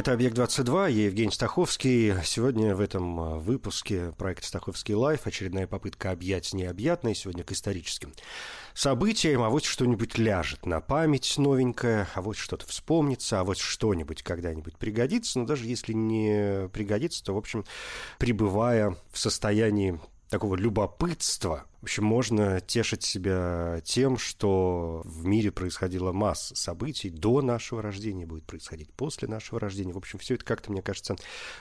Это «Объект-22», я Евгений Стаховский. Сегодня в этом а, выпуске проекта «Стаховский лайф» очередная попытка объять необъятное, сегодня к историческим событиям, а вот что-нибудь ляжет на память новенькое, а вот что-то вспомнится, а вот что-нибудь когда-нибудь пригодится, но даже если не пригодится, то, в общем, пребывая в состоянии такого любопытства, в общем, можно тешить себя тем, что в мире происходила масса событий до нашего рождения, будет происходить после нашего рождения. В общем, все это как-то, мне кажется,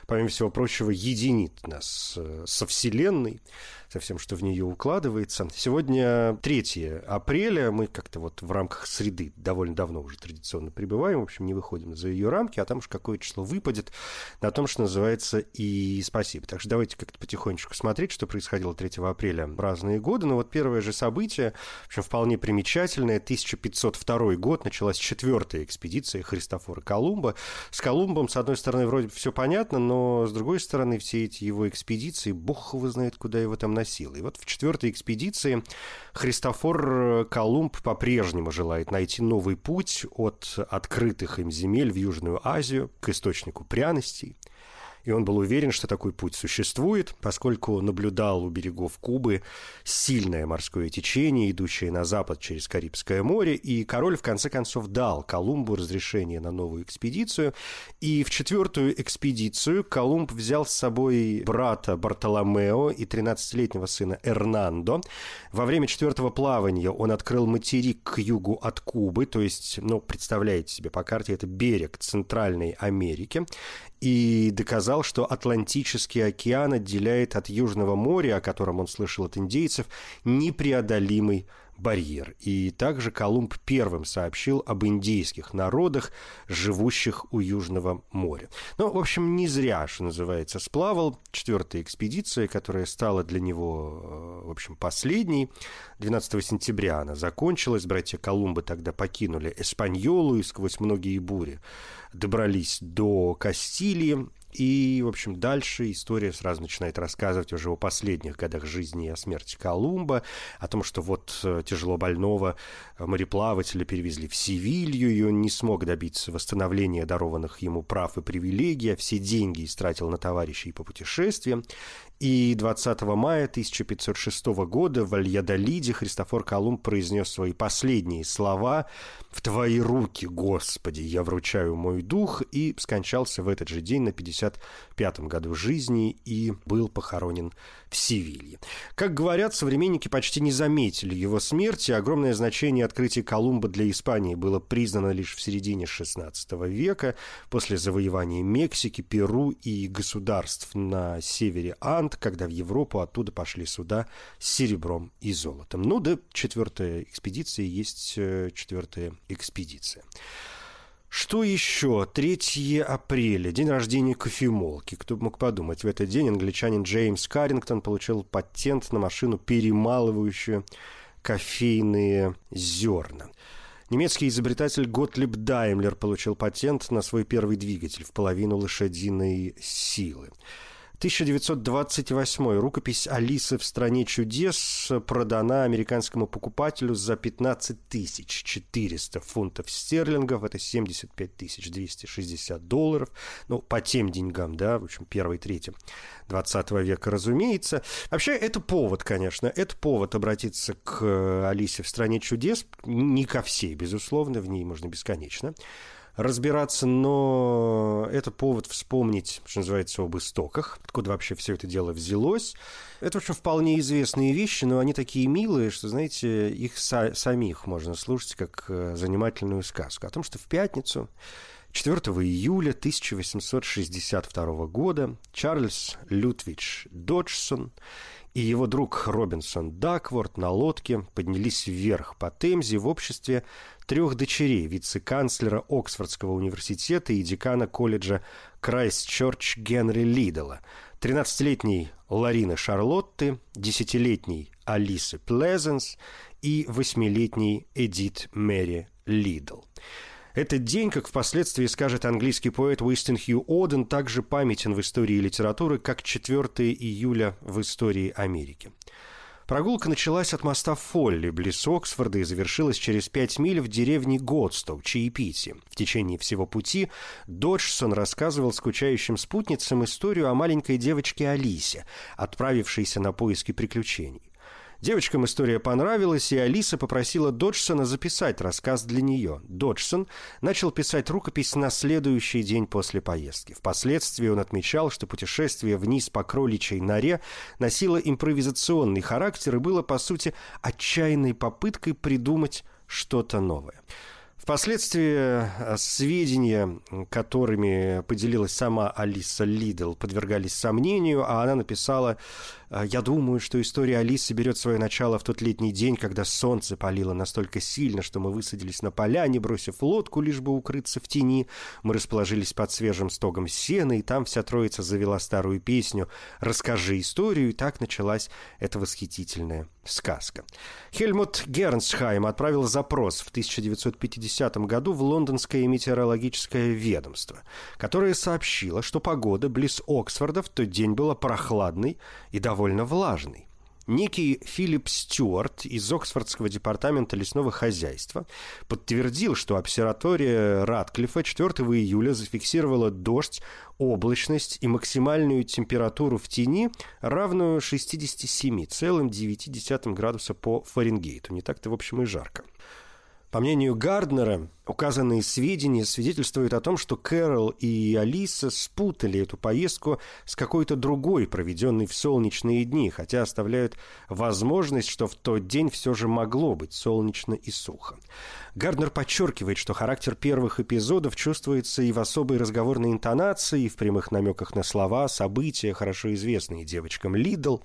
помимо всего прочего, единит нас э, со Вселенной, со всем, что в нее укладывается. Сегодня 3 апреля, мы как-то вот в рамках среды довольно давно уже традиционно пребываем, в общем, не выходим за ее рамки, а там уж какое число выпадет на том, что называется и спасибо. Так что давайте как-то потихонечку смотреть, что происходило 3 апреля в разные. Но вот первое же событие, в общем, вполне примечательное, 1502 год, началась четвертая экспедиция Христофора Колумба. С Колумбом, с одной стороны, вроде все понятно, но с другой стороны, все эти его экспедиции, бог его знает, куда его там носил. И вот в четвертой экспедиции Христофор Колумб по-прежнему желает найти новый путь от открытых им земель в Южную Азию к источнику пряностей – и он был уверен, что такой путь существует, поскольку наблюдал у берегов Кубы сильное морское течение, идущее на запад через Карибское море, и король в конце концов дал Колумбу разрешение на новую экспедицию, и в четвертую экспедицию Колумб взял с собой брата Бартоломео и 13-летнего сына Эрнандо. Во время четвертого плавания он открыл материк к югу от Кубы, то есть, ну, представляете себе по карте, это берег Центральной Америки, и доказал, что Атлантический океан отделяет от Южного моря, о котором он слышал от индейцев, непреодолимый барьер. И также Колумб первым сообщил об индейских народах, живущих у Южного моря. Ну, в общем, не зря, что называется, сплавал. Четвертая экспедиция, которая стала для него, э, в общем, последней. 12 сентября она закончилась. Братья Колумбы тогда покинули Эспаньолу и сквозь многие бури добрались до Кастилии. И, в общем, дальше история сразу начинает рассказывать уже о последних годах жизни и о смерти Колумба, о том, что вот э, тяжело больного мореплавателя перевезли в Севилью, и он не смог добиться восстановления дарованных ему прав и привилегий, а все деньги истратил на товарищей по путешествиям. И 20 мая 1506 года в Альядолиде Христофор Колумб произнес свои последние слова «В твои руки, Господи, я вручаю мой дух» и скончался в этот же день на 55-м году жизни и был похоронен в Севилье. Как говорят, современники почти не заметили его смерти. Огромное значение открытия Колумба для Испании было признано лишь в середине XVI века, после завоевания Мексики, Перу и государств на севере Анд, когда в Европу оттуда пошли суда с серебром и золотом. Ну да, четвертая экспедиция есть э, четвертая экспедиция. Что еще? 3 апреля, день рождения кофемолки. Кто бы мог подумать, в этот день англичанин Джеймс Каррингтон получил патент на машину, перемалывающую кофейные зерна. Немецкий изобретатель Готлиб Даймлер получил патент на свой первый двигатель в половину лошадиной силы. 1928 рукопись «Алисы в стране чудес» продана американскому покупателю за 15 400 фунтов стерлингов, это 75 260 долларов, ну, по тем деньгам, да, в общем, первой трети 20 века, разумеется. Вообще, это повод, конечно, это повод обратиться к Алисе в стране чудес, не ко всей, безусловно, в ней можно бесконечно разбираться, но это повод вспомнить, что называется, об истоках, откуда вообще все это дело взялось. Это, в общем, вполне известные вещи, но они такие милые, что, знаете, их са- самих можно слушать как э, занимательную сказку. О том, что в пятницу 4 июля 1862 года Чарльз Лютвидж Доджсон и его друг Робинсон Дакворт на лодке поднялись вверх по Темзе в обществе трех дочерей вице-канцлера Оксфордского университета и декана колледжа Крайстчерч Генри Лидделла, 13-летней Лорины Шарлотты, 10-летней Алисы Плезенс и 8-летней Эдит Мэри Лидделл. Этот день, как впоследствии скажет английский поэт Уистон Хью Оден, также памятен в истории литературы, как 4 июля в истории Америки. Прогулка началась от моста Фолли, близ Оксфорда, и завершилась через пять миль в деревне Годстоу, Чаепити. В течение всего пути Доджсон рассказывал скучающим спутницам историю о маленькой девочке Алисе, отправившейся на поиски приключений. Девочкам история понравилась, и Алиса попросила Доджсона записать рассказ для нее. Доджсон начал писать рукопись на следующий день после поездки. Впоследствии он отмечал, что путешествие вниз по кроличьей норе носило импровизационный характер и было, по сути, отчаянной попыткой придумать что-то новое. Впоследствии э, сведения, которыми поделилась сама Алиса Лидл, подвергались сомнению, а она написала «Э, «Я думаю, что история Алисы берет свое начало в тот летний день, когда солнце палило настолько сильно, что мы высадились на поляне, бросив лодку, лишь бы укрыться в тени. Мы расположились под свежим стогом сена, и там вся троица завела старую песню «Расскажи историю», и так началась эта восхитительная сказка». Хельмут Гернсхайм отправил запрос в 1950 году в лондонское метеорологическое ведомство, которое сообщило, что погода близ Оксфорда в тот день была прохладной и довольно влажной. Некий Филипп Стюарт из Оксфордского департамента лесного хозяйства подтвердил, что обсерватория Ратклифа 4 июля зафиксировала дождь, облачность и максимальную температуру в тени, равную 67,9 градуса по Фаренгейту. Не так-то, в общем, и жарко. По мнению Гарднера, указанные сведения свидетельствуют о том, что Кэрол и Алиса спутали эту поездку с какой-то другой, проведенной в солнечные дни, хотя оставляют возможность, что в тот день все же могло быть солнечно и сухо. Гарднер подчеркивает, что характер первых эпизодов чувствуется и в особой разговорной интонации, и в прямых намеках на слова, события, хорошо известные девочкам Лидделл.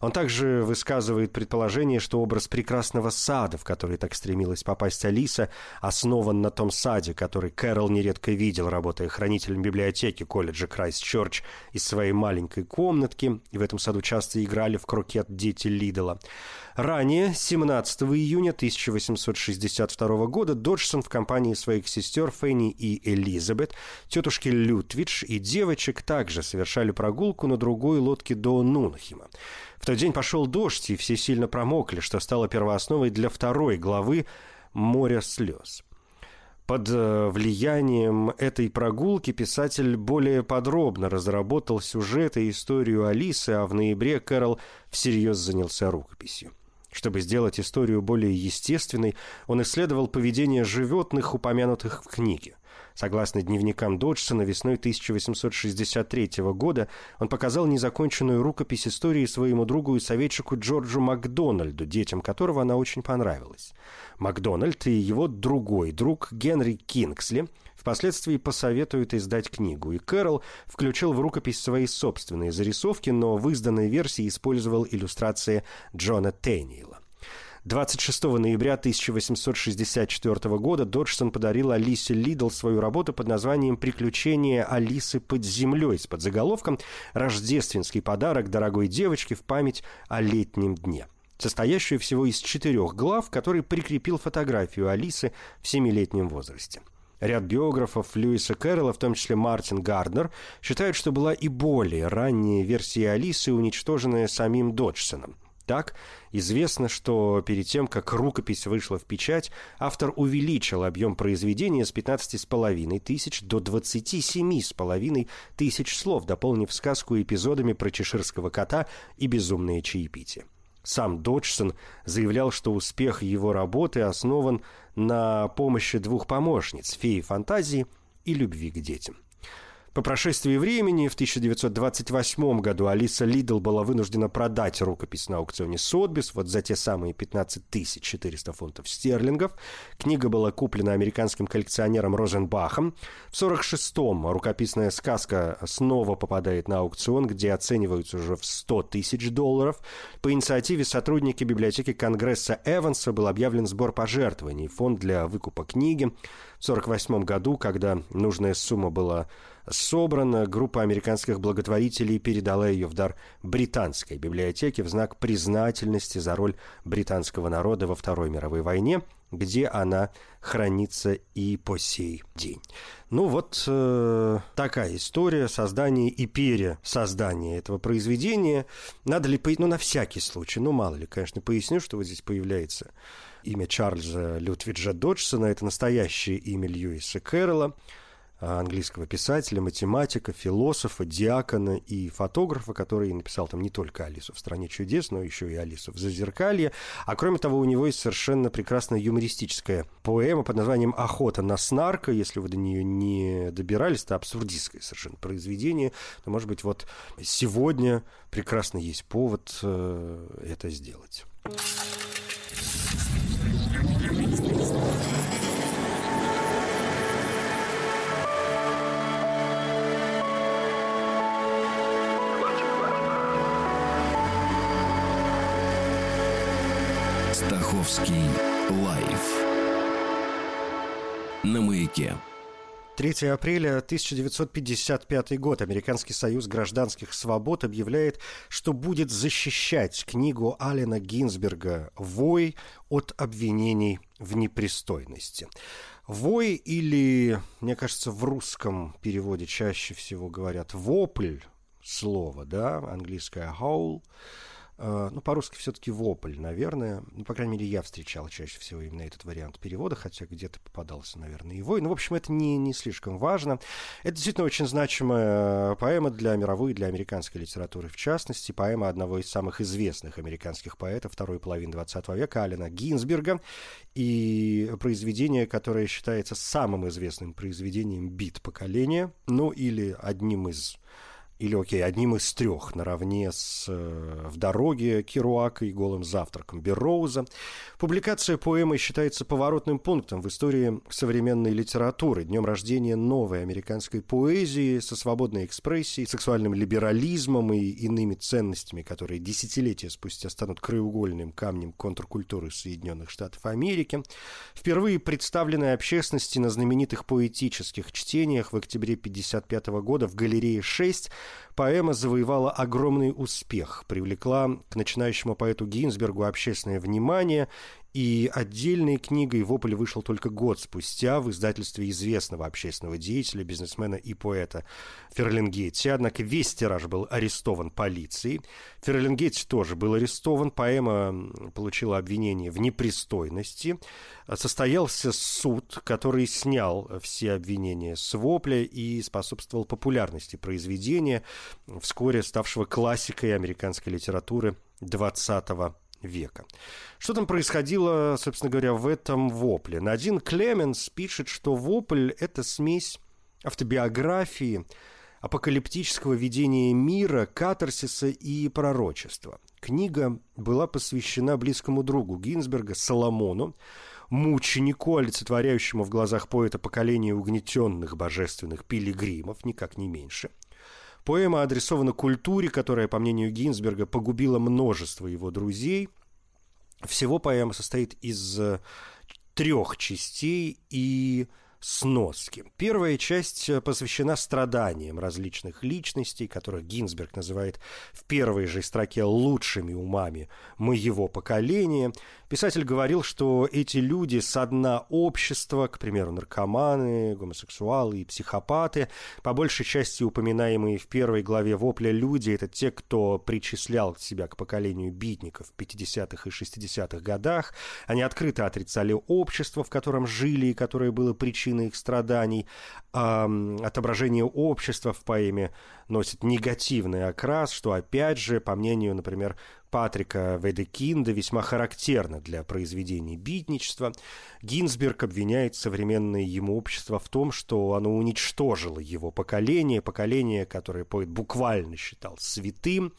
Он также высказывает предположение, что образ прекрасного сада, в который так стремилась попасть Алиса, основан на том саде, который Кэрролл нередко видел, работая хранителем библиотеки колледжа Крайстчерч из своей маленькой комнатки, и в этом саду часто играли в крокет дети Лидла. Ранее, 17 июня 1862 года, Доджсон в компании своих сестер Фенни и Элизабет, тетушки Лютвидж и девочек также совершали прогулку на другой лодке до Нунхима. В тот день пошел дождь, и все сильно промокли, что стало первоосновой для второй главы «Море слез». Под э, влиянием этой прогулки писатель более подробно разработал сюжет и историю Алисы, а в ноябре Кэрол всерьез занялся рукописью. Чтобы сделать историю более естественной, он исследовал поведение животных, упомянутых в книге. Согласно дневникам Доджсона, весной 1863 года он показал незаконченную рукопись истории своему другу и советчику Джорджу Макдональду, детям которого она очень понравилась. Макдональд и его другой друг Генри Кингсли впоследствии посоветуют издать книгу, и Кэрол включил в рукопись свои собственные зарисовки, но в изданной версии использовал иллюстрации Джона Тейниела. 26 ноября 1864 года Доджсон подарил Алисе Лидл свою работу под названием «Приключения Алисы под землей» с подзаголовком «Рождественский подарок дорогой девочке в память о летнем дне» состоящую всего из четырех глав, который прикрепил фотографию Алисы в семилетнем возрасте. Ряд биографов Льюиса Кэрролла, в том числе Мартин Гарднер, считают, что была и более ранняя версия Алисы, уничтоженная самим Доджсоном. Так, известно, что перед тем, как рукопись вышла в печать, автор увеличил объем произведения с 15,5 тысяч до 27,5 тысяч слов, дополнив сказку эпизодами про чеширского кота и безумное чаепитие. Сам Доджсон заявлял, что успех его работы основан на помощи двух помощниц – феи фантазии и любви к детям. По прошествии времени в 1928 году Алиса Лидл была вынуждена продать рукопись на аукционе Сотбис вот за те самые 15 400 фунтов стерлингов. Книга была куплена американским коллекционером Розенбахом. В 1946-м рукописная сказка снова попадает на аукцион, где оцениваются уже в 100 тысяч долларов. По инициативе сотрудники библиотеки Конгресса Эванса был объявлен сбор пожертвований, фонд для выкупа книги. В 1948 году, когда нужная сумма была собрана, группа американских благотворителей передала ее в дар британской библиотеке в знак признательности за роль британского народа во Второй мировой войне, где она хранится и по сей день. Ну вот э, такая история создания и пересоздания этого произведения. Надо ли ну на всякий случай, ну мало ли, конечно, поясню, что вот здесь появляется имя Чарльза Лютвиджа Доджсона, это настоящее имя Льюиса Кэрролла, английского писателя, математика, философа, диакона и фотографа, который написал там не только «Алису в стране чудес», но еще и «Алису в зазеркалье». А кроме того, у него есть совершенно прекрасная юмористическая поэма под названием «Охота на снарка». Если вы до нее не добирались, это абсурдистское совершенно произведение, то, может быть, вот сегодня прекрасно есть повод э, это сделать. Стаховский лайф на маяке. 3 апреля 1955 год Американский союз гражданских свобод объявляет, что будет защищать книгу Алина Гинзберга «Вой» от обвинений в непристойности. «Вой» или, мне кажется, в русском переводе чаще всего говорят «вопль» слово, да, английское «howl», ну, по-русски все-таки вопль, наверное. Ну, по крайней мере, я встречал чаще всего именно этот вариант перевода, хотя где-то попадался, наверное, его. Ну, в общем, это не, не слишком важно. Это действительно очень значимая поэма для мировой, для американской литературы в частности. Поэма одного из самых известных американских поэтов второй половины 20 века, Алина Гинзберга. И произведение, которое считается самым известным произведением бит поколения, ну, или одним из или, окей, одним из трех, наравне с э, «В дороге» Керуака и «Голым завтраком» Берроуза. Публикация поэмы считается поворотным пунктом в истории современной литературы, днем рождения новой американской поэзии со свободной экспрессией, сексуальным либерализмом и иными ценностями, которые десятилетия спустя станут краеугольным камнем контркультуры Соединенных Штатов Америки. Впервые представленной общественности на знаменитых поэтических чтениях в октябре 1955 года в галерее 6 Поэма завоевала огромный успех, привлекла к начинающему поэту Гинзбергу общественное внимание и отдельной книгой «Вопль» вышел только год спустя в издательстве известного общественного деятеля, бизнесмена и поэта Ферлингетти. Однако весь тираж был арестован полицией. Ферлингетти тоже был арестован. Поэма получила обвинение в непристойности. Состоялся суд, который снял все обвинения с «Вопля» и способствовал популярности произведения, вскоре ставшего классикой американской литературы XX века. Что там происходило, собственно говоря, в этом вопле? Надин Клеменс пишет, что вопль – это смесь автобиографии, апокалиптического видения мира, катарсиса и пророчества. Книга была посвящена близкому другу Гинзберга, Соломону, мученику, олицетворяющему в глазах поэта поколение угнетенных божественных пилигримов, никак не меньше – Поэма адресована культуре, которая, по мнению Гинзберга, погубила множество его друзей. Всего поэма состоит из э, трех частей и сноски. Первая часть э, посвящена страданиям различных личностей, которых Гинзберг называет в первой же строке лучшими умами моего поколения. Писатель говорил, что эти люди со дна общества, к примеру, наркоманы, гомосексуалы и психопаты, по большей части упоминаемые в первой главе «Вопля люди» — это те, кто причислял себя к поколению битников в 50-х и 60-х годах. Они открыто отрицали общество, в котором жили и которое было причиной их страданий, отображение общества в поэме носит негативный окрас, что, опять же, по мнению, например, Патрика Ведекинда весьма характерна для произведений битничества. Гинзберг обвиняет современное ему общество в том, что оно уничтожило его поколение, поколение, которое поэт буквально считал святым,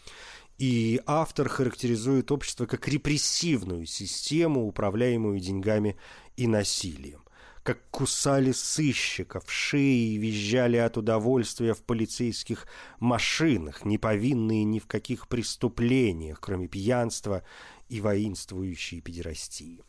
и автор характеризует общество как репрессивную систему, управляемую деньгами и насилием как кусали сыщиков, шеи визжали от удовольствия в полицейских машинах, не повинные ни в каких преступлениях, кроме пьянства и воинствующей педерастии.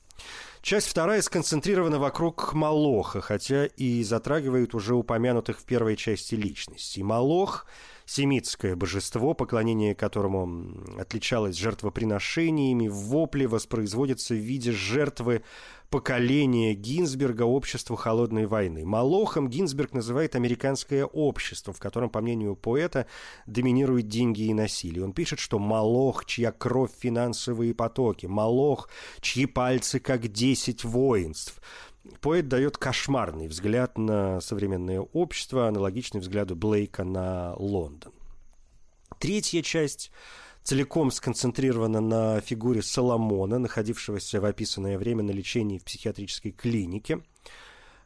Часть вторая сконцентрирована вокруг Малоха, хотя и затрагивает уже упомянутых в первой части личностей. Малох – семитское божество, поклонение которому отличалось жертвоприношениями, в вопле воспроизводится в виде жертвы поколения Гинзберга обществу холодной войны. Малохом Гинзберг называет американское общество, в котором, по мнению поэта, доминируют деньги и насилие. Он пишет, что Малох, чья кровь финансовые потоки, Малох, чьи пальцы как десять воинств – Поэт дает кошмарный взгляд на современное общество, аналогичный взгляду Блейка на Лондон. Третья часть целиком сконцентрирована на фигуре Соломона, находившегося в описанное время на лечении в психиатрической клинике –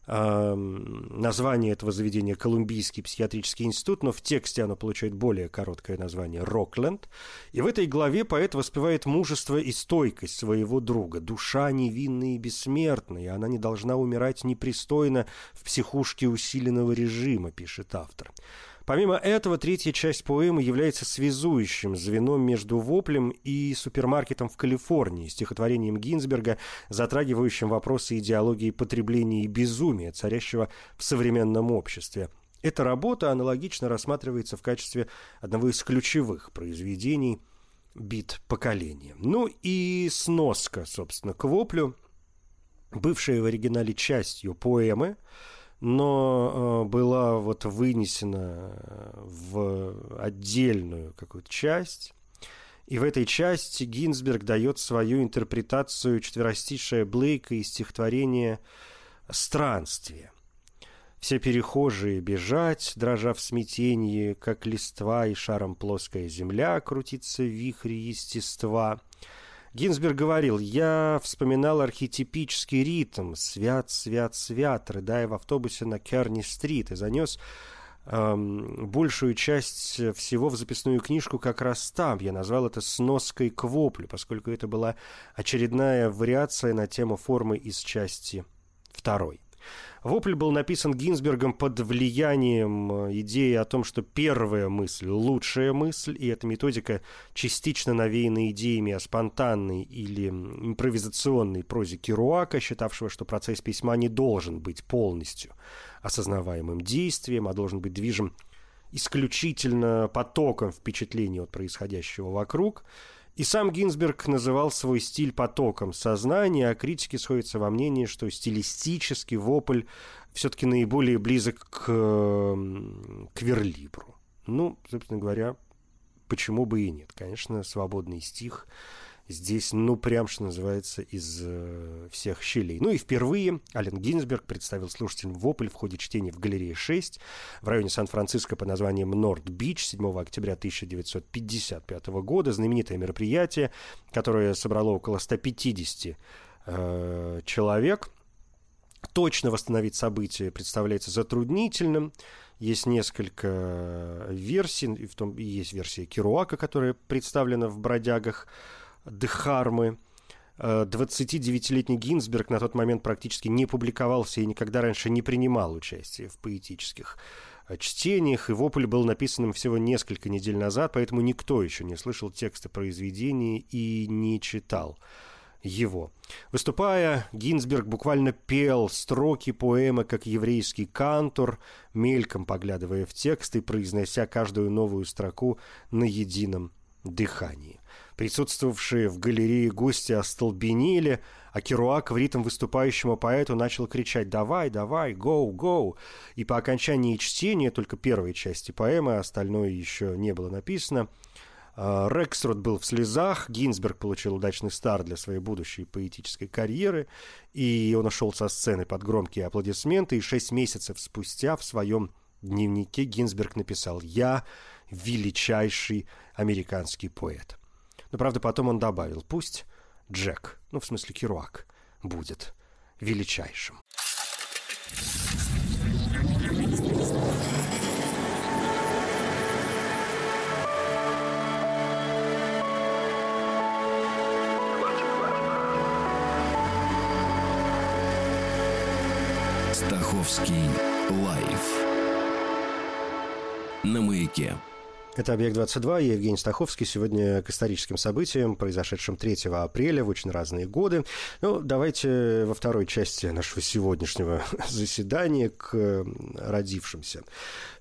название этого заведения Колумбийский психиатрический институт, но в тексте оно получает более короткое название Рокленд. И в этой главе поэт воспевает мужество и стойкость своего друга. Душа невинная и бессмертная, она не должна умирать непристойно в психушке усиленного режима, пишет автор. Помимо этого, третья часть поэмы является связующим звеном между воплем и супермаркетом в Калифорнии, стихотворением Гинзберга, затрагивающим вопросы идеологии потребления и безумия, царящего в современном обществе. Эта работа аналогично рассматривается в качестве одного из ключевых произведений бит поколения. Ну и сноска, собственно, к воплю, бывшая в оригинале частью поэмы, но э, была вот вынесена э, в отдельную какую-то часть. И в этой части Гинзберг дает свою интерпретацию четверостишая Блейка из стихотворения «Странствие». Все перехожие бежать, дрожа в смятении, как листва и шаром плоская земля крутится в вихре естества – Гинзберг говорил, я вспоминал архетипический ритм «Свят, свят, свят», рыдая в автобусе на Керни-стрит и занес эм, большую часть всего в записную книжку как раз там. Я назвал это «сноской к воплю», поскольку это была очередная вариация на тему формы из части второй. Вопль был написан Гинзбергом под влиянием э, идеи о том, что первая мысль – лучшая мысль, и эта методика частично навеяна идеями о спонтанной или импровизационной прозе Керуака, считавшего, что процесс письма не должен быть полностью осознаваемым действием, а должен быть движим исключительно потоком впечатлений от происходящего вокруг – и сам Гинзберг называл свой стиль потоком сознания, а критики сходятся во мнении, что стилистический вопль все-таки наиболее близок к, к верлибру. Ну, собственно говоря, почему бы и нет. Конечно, свободный стих – здесь, ну, прям, что называется, из э, всех щелей. Ну и впервые Ален Гинзберг представил слушателям «Вопль» в ходе чтения в галерее 6 в районе Сан-Франциско под названием «Норд-Бич» 7 октября 1955 года. Знаменитое мероприятие, которое собрало около 150 э, человек. Точно восстановить события представляется затруднительным. Есть несколько версий, в том есть версия Керуака, которая представлена в «Бродягах», Дхармы. 29-летний э, Гинзберг на тот момент практически не публиковался и никогда раньше не принимал участие в поэтических э, чтениях, и «Вопль» был написанным всего несколько недель назад, поэтому никто еще не слышал текста произведения и не читал его. Выступая, Гинзберг буквально пел строки поэмы как еврейский кантор, мельком поглядывая в текст и произнося каждую новую строку на едином дыхании. Присутствовавшие в галерее гости остолбенели, а Керуак в ритм выступающему поэту начал кричать «Давай, давай, гоу, гоу!» И по окончании чтения только первой части поэмы, а остальное еще не было написано, а, Рексрот был в слезах, Гинзберг получил удачный старт для своей будущей поэтической карьеры, и он ушел со сцены под громкие аплодисменты, и шесть месяцев спустя в своем дневнике Гинзберг написал «Я величайший американский поэт». Но, правда, потом он добавил, пусть Джек, ну, в смысле Керуак, будет величайшим. Стаховский лайф на маяке. Это «Объект-22», я Евгений Стаховский. Сегодня к историческим событиям, произошедшим 3 апреля в очень разные годы. Ну, давайте во второй части нашего сегодняшнего заседания к родившимся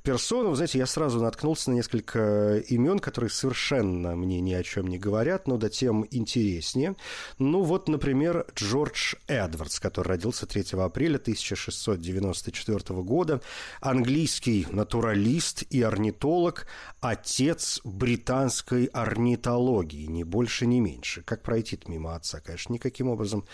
персону, знаете, я сразу наткнулся на несколько имен, которые совершенно мне ни о чем не говорят, но да тем интереснее. Ну вот, например, Джордж Эдвардс, который родился 3 апреля 1694 года, английский натуралист и орнитолог, отец британской орнитологии, ни больше, ни меньше. Как пройти мимо отца, конечно, никаким образом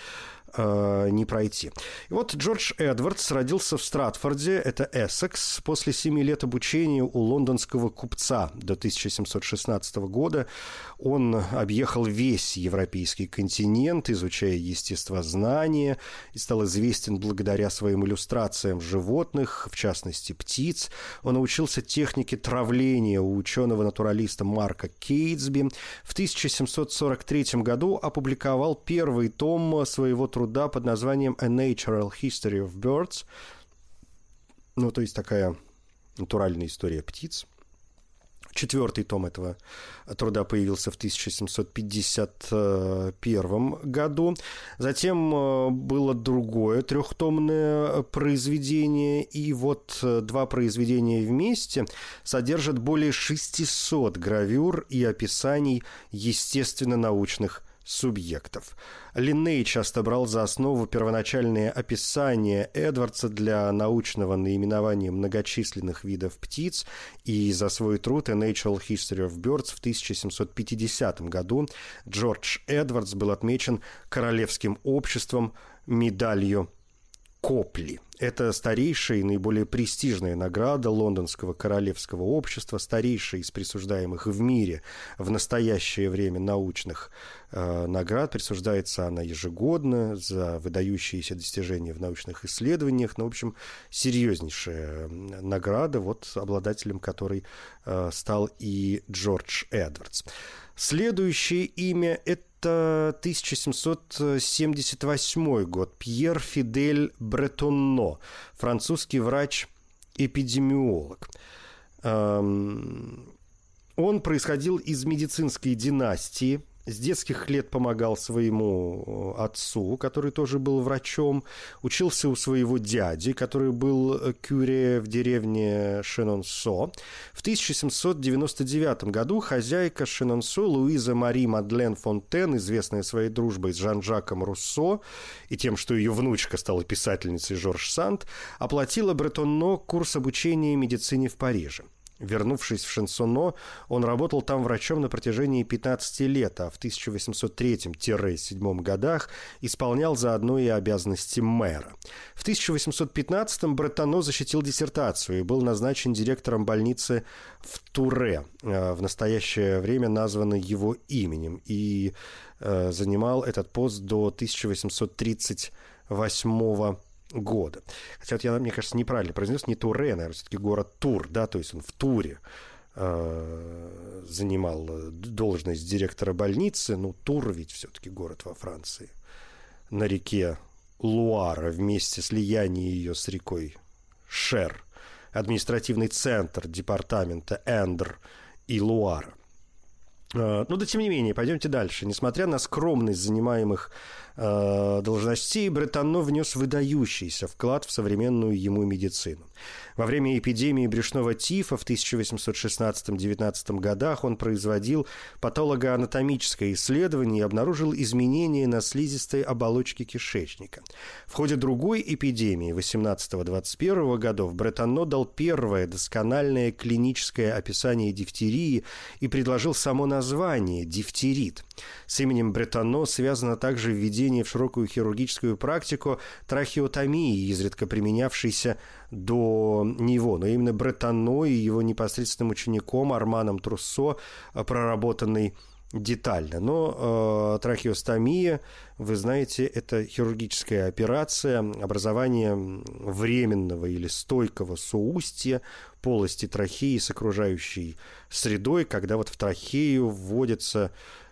э, не пройти. И вот Джордж Эдвардс родился в Стратфорде, это Эссекс, после семи лет обучения у лондонского купца до 1716 года. Он объехал весь европейский континент, изучая естествознание, и стал известен благодаря своим иллюстрациям животных, в частности птиц. Он научился технике травления у ученого-натуралиста Марка Кейтсби. В 1743 году опубликовал первый том своего труда под названием «A Natural History of Birds», ну, то есть такая натуральная история птиц – Четвертый том этого труда появился в 1751 году. Затем э, было другое трехтомное произведение, и вот э, два произведения вместе содержат более 600 гравюр и описаний естественно-научных субъектов. Линней часто брал за основу первоначальные описания Эдвардса для научного наименования многочисленных видов птиц, и за свой труд A Natural History of Birds в 1750 году Джордж Эдвардс был отмечен Королевским обществом медалью Копли. Это старейшая и наиболее престижная награда Лондонского королевского общества, старейшая из присуждаемых в мире в настоящее время научных э, наград. Присуждается она ежегодно за выдающиеся достижения в научных исследованиях. Ну, в общем, серьезнейшая награда, вот обладателем которой э, стал и Джордж Эдвардс. Следующее имя – это это 1778 год. Пьер Фидель Бретонно, французский врач-эпидемиолог. Эм, он происходил из медицинской династии – с детских лет помогал своему э, отцу, который тоже был врачом, учился у своего дяди, который был э, кюре в деревне Шенонсо. В 1799 году хозяйка Шенонсо Луиза Мари Мадлен Фонтен, известная своей дружбой с Жан-Жаком Руссо и тем, что ее внучка стала писательницей Жорж Санд, оплатила Бретонно курс обучения медицине в Париже. Вернувшись в Шансоно, он работал там врачом на протяжении 15 лет, а в 1803-7 годах исполнял заодно и обязанности мэра. В 1815-м Бреттано защитил диссертацию и был назначен директором больницы в Туре, э, в настоящее время названной его именем, и э, занимал этот пост до 1838 года года. Хотя вот я, мне кажется, неправильно произнес, не Туре, наверное, все-таки город Тур, да, то есть он в Туре э, занимал должность директора больницы, ну, Тур ведь все-таки город во Франции, на реке Луара, вместе слияния ее с рекой Шер, административный центр департамента Эндр и Луара. Э, ну да тем не менее, пойдемте дальше. Несмотря на скромность занимаемых э, должностей, Бретано внес выдающийся вклад в современную ему медицину. Во время эпидемии брюшного тифа в 1816-19 годах он производил патологоанатомическое исследование и обнаружил изменения на слизистой оболочке кишечника. В ходе другой эпидемии 18-21 годов Бретано дал первое доскональное клиническое описание дифтерии и предложил само название – дифтерит. С именем Бретано связано также введение в широкую хирургическую практику трахеотомии, изредка применявшейся до него, но именно Бретано и его непосредственным учеником Арманом Труссо, проработанный детально. Но э, трахеостомия, вы знаете, это хирургическая операция, образование временного или стойкого соустья полости трахеи с окружающей средой, когда вот в трахею вводятся э,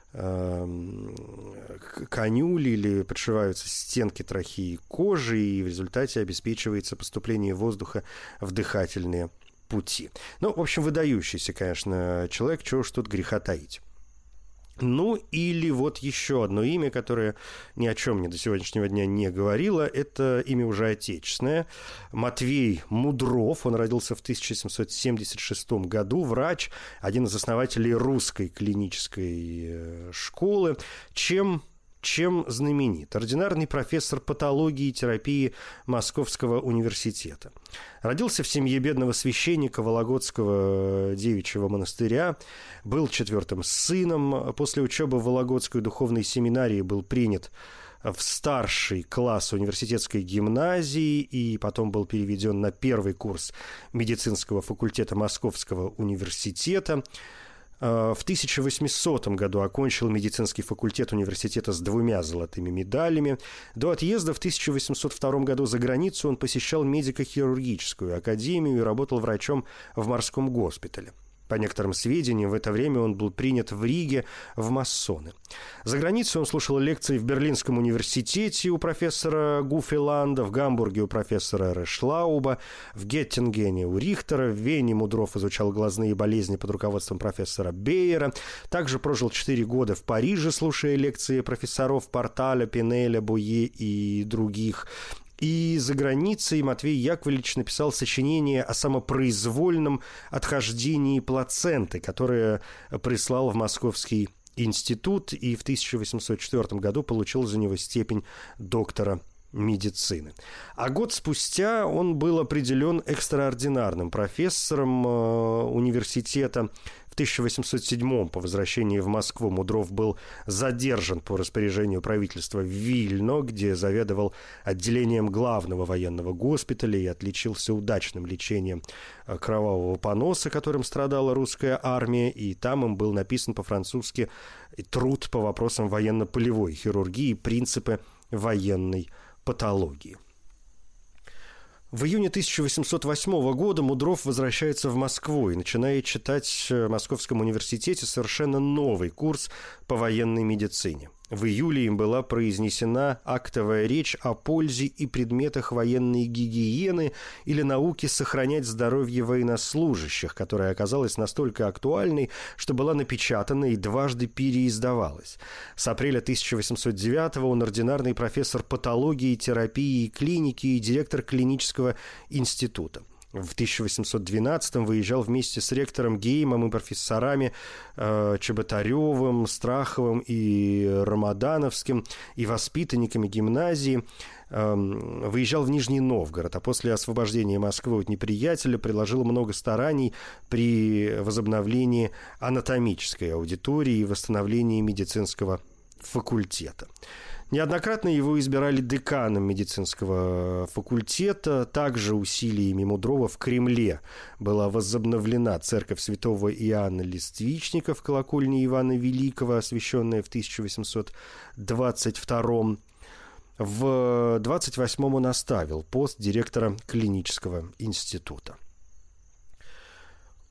конюли или подшиваются стенки трахеи кожи, и в результате обеспечивается поступление воздуха в дыхательные пути. Ну, в общем, выдающийся, конечно, человек, чего уж тут греха таить. Ну, или вот еще одно имя, которое ни о чем мне до сегодняшнего дня не говорило, это имя уже отечественное. Матвей Мудров, он родился в 1776 году, врач, один из основателей русской клинической э, школы. Чем чем знаменит. Ординарный профессор патологии и терапии Московского университета. Родился в семье бедного священника Вологодского девичьего монастыря, был четвертым сыном. После учебы в Вологодской духовной семинарии был принят в старший класс университетской гимназии и потом был переведен на первый курс медицинского факультета Московского университета. Э, в 1800 году окончил медицинский факультет университета с двумя золотыми медалями. До отъезда в 1802 году за границу он посещал медико-хирургическую академию и работал врачом в морском госпитале. По некоторым сведениям, в это время он был принят в Риге в масоны. За границей он слушал лекции в Берлинском университете у профессора Гуфеланда, в Гамбурге у профессора Решлауба, в Геттингене у Рихтера, в Вене Мудров изучал глазные болезни под руководством профессора Бейера. Также прожил 4 года в Париже, слушая лекции профессоров Порталя, Пинеля, Буе и других. И за границей Матвей Яковлевич написал сочинение о самопроизвольном отхождении плаценты, которое прислал в Московский институт и в 1804 году получил за него степень доктора медицины. А год спустя он был определен экстраординарным профессором э, университета в 1807 по возвращении в Москву Мудров был задержан по распоряжению правительства в Вильно, где заведовал отделением главного военного госпиталя и отличился удачным лечением э, кровавого поноса, которым страдала русская армия, и там им был написан по-французски труд по вопросам военно-полевой хирургии «Принципы военной патологии». В июне 1808 года Мудров возвращается в Москву и начинает читать в Московском университете совершенно новый курс по военной медицине. В июле им была произнесена актовая речь о пользе и предметах военной гигиены или науки сохранять здоровье военнослужащих, которая оказалась настолько актуальной, что была напечатана и дважды переиздавалась. С апреля 1809 он ординарный профессор патологии, терапии и клиники и директор клинического института в 1812-м выезжал вместе с ректором Геймом и профессорами э, Чеботаревым, Страховым и Рамадановским и воспитанниками гимназии э, выезжал в Нижний Новгород, а после освобождения Москвы от неприятеля приложил много стараний при возобновлении анатомической аудитории и восстановлении медицинского факультета. Неоднократно его избирали деканом медицинского факультета. Также усилиями Мудрова в Кремле была возобновлена церковь святого Иоанна Листвичника в колокольне Ивана Великого, освященная в 1822 в 28-м он оставил пост директора клинического института.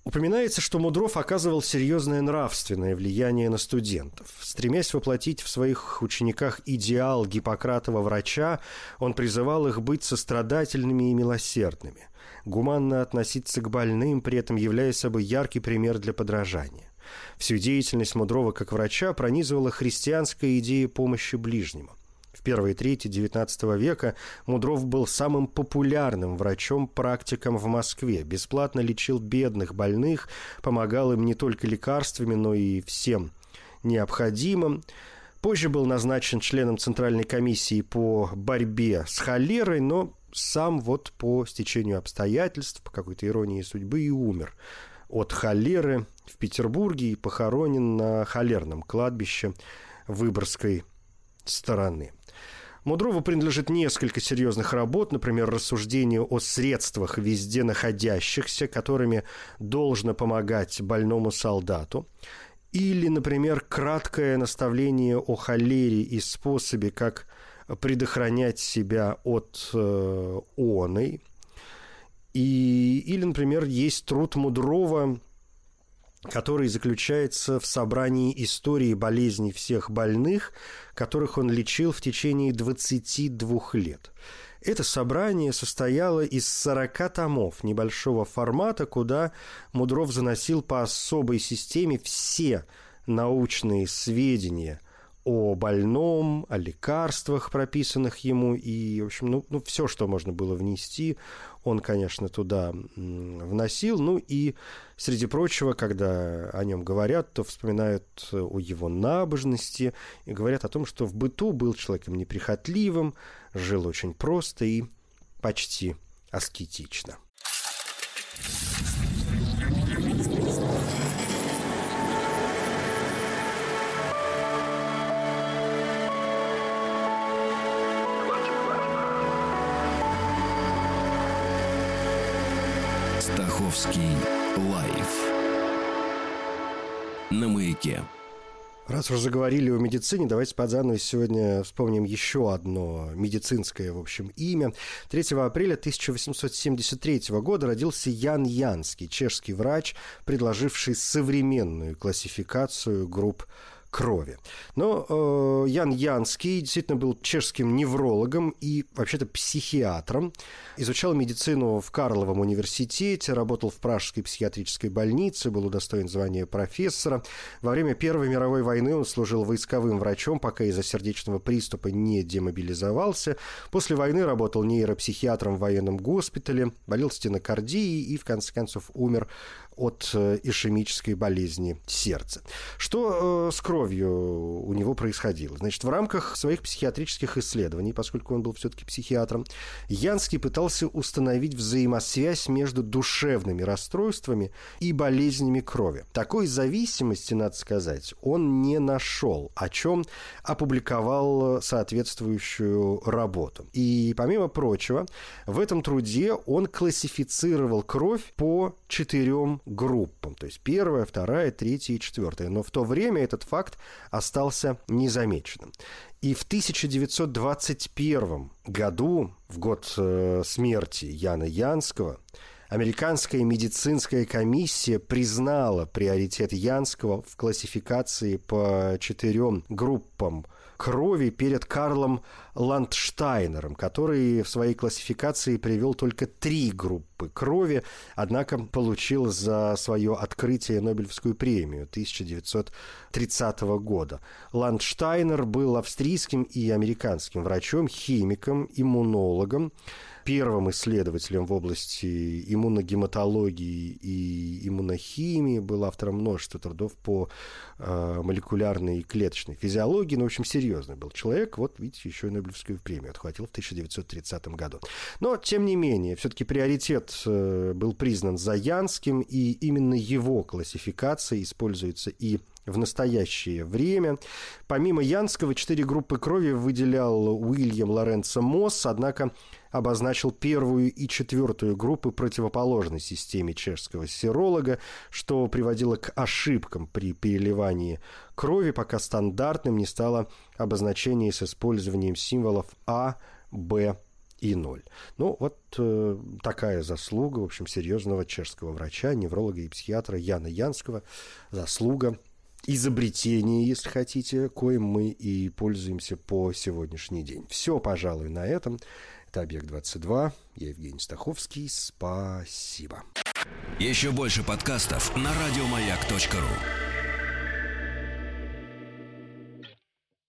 Упоминается, что Мудров оказывал серьезное нравственное влияние на студентов. Стремясь воплотить в своих учениках идеал Гиппократова врача, он призывал их быть сострадательными и милосердными, гуманно относиться к больным, при этом являя собой яркий пример для подражания. Всю деятельность Мудрова как врача пронизывала христианская идея помощи ближнему. В первой трети XIX века Мудров был самым популярным врачом-практиком в Москве. Бесплатно лечил бедных, больных, помогал им не только лекарствами, но и всем необходимым. Позже был назначен членом Центральной комиссии по борьбе с холерой, но сам вот по стечению обстоятельств, по какой-то иронии судьбы и умер от холеры в Петербурге и похоронен на холерном кладбище Выборгской стороны. Мудрову принадлежит несколько серьезных работ, например, рассуждение о средствах везде находящихся, которыми должно помогать больному солдату. Или, например, краткое наставление о холере и способе, как предохранять себя от э, оной. И, или, например, есть труд Мудрова, который заключается в собрании истории болезней всех больных, которых он лечил в течение 22 лет. Это собрание состояло из 40 томов небольшого формата, куда Мудров заносил по особой системе все научные сведения – о больном, о лекарствах, прописанных ему, и, в общем, ну, ну все, что можно было внести, он, конечно, туда вносил. Ну и, среди прочего, когда о нем говорят, то вспоминают о его набожности и говорят о том, что в быту был человеком неприхотливым, жил очень просто и почти аскетично. Московский лайф на маяке. Раз уже заговорили о медицине, давайте под занавес сегодня вспомним еще одно медицинское, в общем, имя. 3 апреля 1873 года родился Ян Янский, чешский врач, предложивший современную классификацию групп крови. Но э, Ян Янский действительно был чешским неврологом и вообще-то психиатром. Изучал медицину в Карловом университете, работал в Пражской психиатрической больнице, был удостоен звания профессора. Во время Первой мировой войны он служил войсковым врачом, пока из-за сердечного приступа не демобилизовался. После войны работал нейропсихиатром в военном госпитале, болел стенокардией и, в конце концов, умер от э, ишемической болезни сердца. Что э, с кровью у него происходило? Значит, в рамках своих психиатрических исследований, поскольку он был все-таки психиатром, Янский пытался установить взаимосвязь между душевными расстройствами и болезнями крови. Такой зависимости, надо сказать, он не нашел, о чем опубликовал соответствующую работу. И, помимо прочего, в этом труде он классифицировал кровь по четырем группам. То есть первая, вторая, третья и четвертая. Но в то время этот факт остался незамеченным. И в 1921 году, в год э, смерти Яна Янского, Американская медицинская комиссия признала приоритет Янского в классификации по четырем группам крови перед Карлом Ландштайнером, который в своей классификации привел только три группы крови, однако получил за свое открытие Нобелевскую премию 1930 года. Ландштайнер был австрийским и американским врачом, химиком, иммунологом, первым исследователем в области иммуногематологии и иммунохимии, был автором множества трудов по э, молекулярной и клеточной физиологии, ну, в общем, серьезный был человек, вот, видите, еще и Нобелевскую премию отхватил в 1930 году. Но, тем не менее, все-таки приоритет э, был признан Заянским, и именно его классификация используется и в настоящее время. Помимо Янского, четыре группы крови выделял Уильям Лоренцо Мосс, однако обозначил первую и четвертую группы противоположной системе чешского серолога, что приводило к ошибкам при переливании крови, пока стандартным не стало обозначение с использованием символов А, Б и 0. Ну, вот э, такая заслуга, в общем, серьезного чешского врача, невролога и психиатра Яна Янского. Заслуга изобретение, если хотите, коим мы и пользуемся по сегодняшний день. Все, пожалуй, на этом. Это «Объект-22». Я Евгений Стаховский. Спасибо. Еще больше подкастов на радиомаяк.ру